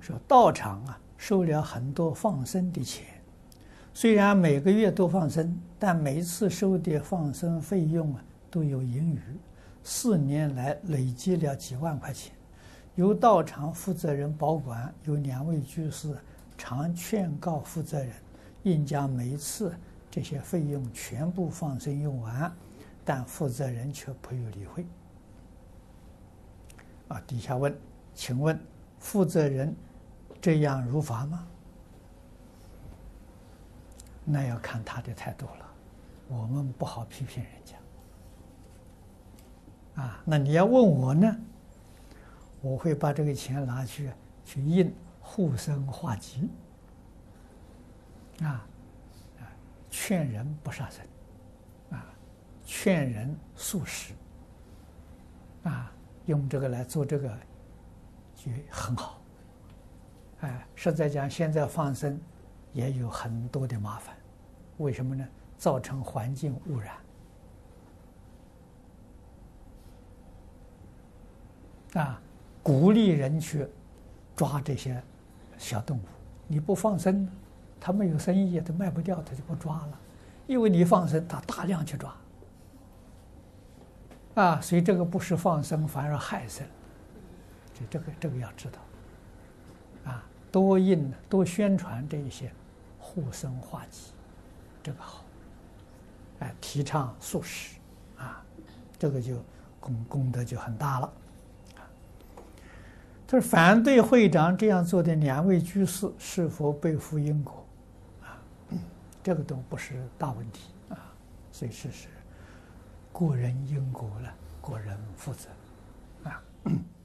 说道场啊收了很多放生的钱，虽然每个月都放生，但每次收的放生费用啊都有盈余，四年来累积了几万块钱。由道场负责人保管，有两位居士常劝告负责人，应将每次这些费用全部放生用完，但负责人却不予理会。啊，底下问，请问负责人这样如法吗？那要看他的态度了，我们不好批评人家。啊，那你要问我呢？我会把这个钱拿去去印护生画集。啊，劝人不杀生，啊，劝人素食，啊。用这个来做这个，也很好。哎，实在讲，现在放生也有很多的麻烦，为什么呢？造成环境污染。啊，鼓励人去抓这些小动物，你不放生，他没有生意，他卖不掉，他就不抓了。因为你放生，他大量去抓。啊，所以这个不是放生，反而害生。就这个，这个要知道。啊，多印多宣传这一些护生画集，这个好。哎，提倡素食，啊，这个就功功德就很大了。他说：“反对会长这样做的两位居士是否背负因果？啊，这个都不是大问题啊，所以事实。”个人因果了，个人负责，啊。